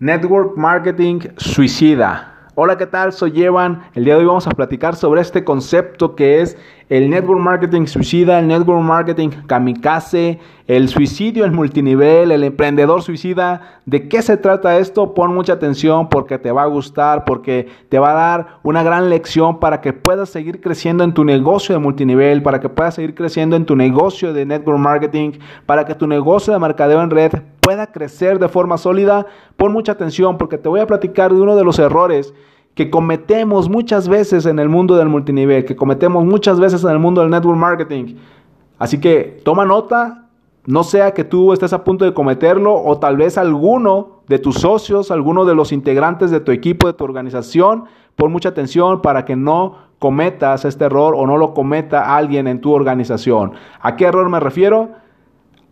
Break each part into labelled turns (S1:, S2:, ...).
S1: Network Marketing Suicida. Hola, ¿qué tal? Soy Evan. El día de hoy vamos a platicar sobre este concepto que es el network marketing suicida, el network marketing kamikaze, el suicidio en multinivel, el emprendedor suicida. ¿De qué se trata esto? Pon mucha atención porque te va a gustar, porque te va a dar una gran lección para que puedas seguir creciendo en tu negocio de multinivel, para que puedas seguir creciendo en tu negocio de network marketing, para que tu negocio de mercadeo en red pueda crecer de forma sólida. Pon mucha atención porque te voy a platicar de uno de los errores que cometemos muchas veces en el mundo del multinivel, que cometemos muchas veces en el mundo del network marketing. Así que toma nota, no sea que tú estés a punto de cometerlo o tal vez alguno de tus socios, alguno de los integrantes de tu equipo, de tu organización, pon mucha atención para que no cometas este error o no lo cometa alguien en tu organización. ¿A qué error me refiero?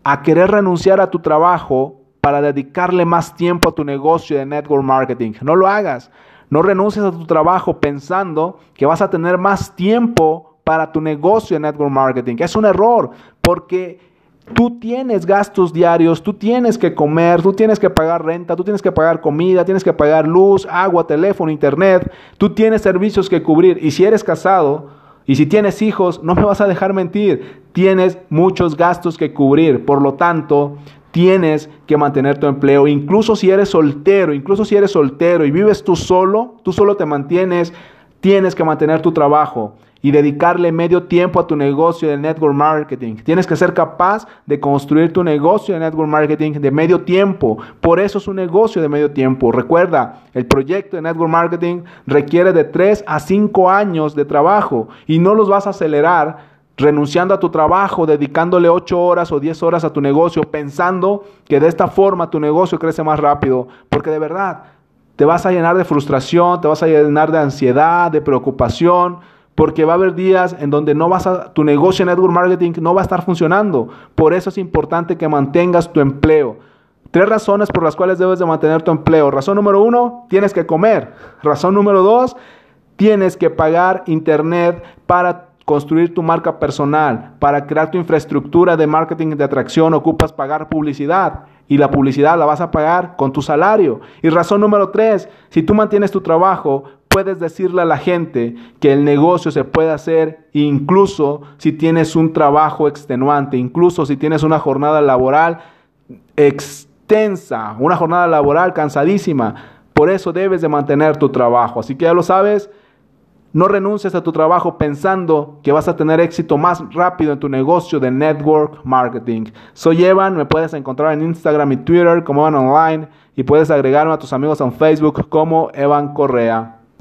S1: A querer renunciar a tu trabajo para dedicarle más tiempo a tu negocio de network marketing. No lo hagas. No renuncies a tu trabajo pensando que vas a tener más tiempo para tu negocio de network marketing. Es un error porque tú tienes gastos diarios, tú tienes que comer, tú tienes que pagar renta, tú tienes que pagar comida, tienes que pagar luz, agua, teléfono, internet, tú tienes servicios que cubrir. Y si eres casado y si tienes hijos, no me vas a dejar mentir, tienes muchos gastos que cubrir. Por lo tanto, tienes que mantener tu empleo, incluso si eres soltero, incluso si eres soltero y vives tú solo, tú solo te mantienes, tienes que mantener tu trabajo y dedicarle medio tiempo a tu negocio de network marketing. Tienes que ser capaz de construir tu negocio de network marketing de medio tiempo. Por eso es un negocio de medio tiempo. Recuerda, el proyecto de network marketing requiere de 3 a 5 años de trabajo y no los vas a acelerar renunciando a tu trabajo, dedicándole 8 horas o 10 horas a tu negocio, pensando que de esta forma tu negocio crece más rápido, porque de verdad te vas a llenar de frustración, te vas a llenar de ansiedad, de preocupación, porque va a haber días en donde no vas a, tu negocio en network marketing no va a estar funcionando. Por eso es importante que mantengas tu empleo. Tres razones por las cuales debes de mantener tu empleo. Razón número uno, tienes que comer. Razón número dos, tienes que pagar internet para construir tu marca personal, para crear tu infraestructura de marketing de atracción, ocupas pagar publicidad y la publicidad la vas a pagar con tu salario. Y razón número tres, si tú mantienes tu trabajo, puedes decirle a la gente que el negocio se puede hacer incluso si tienes un trabajo extenuante, incluso si tienes una jornada laboral extensa, una jornada laboral cansadísima. Por eso debes de mantener tu trabajo. Así que ya lo sabes, no renuncies a tu trabajo pensando que vas a tener éxito más rápido en tu negocio de network marketing. Soy Evan, me puedes encontrar en Instagram y Twitter como Evan Online y puedes agregarme a tus amigos en Facebook como Evan Correa.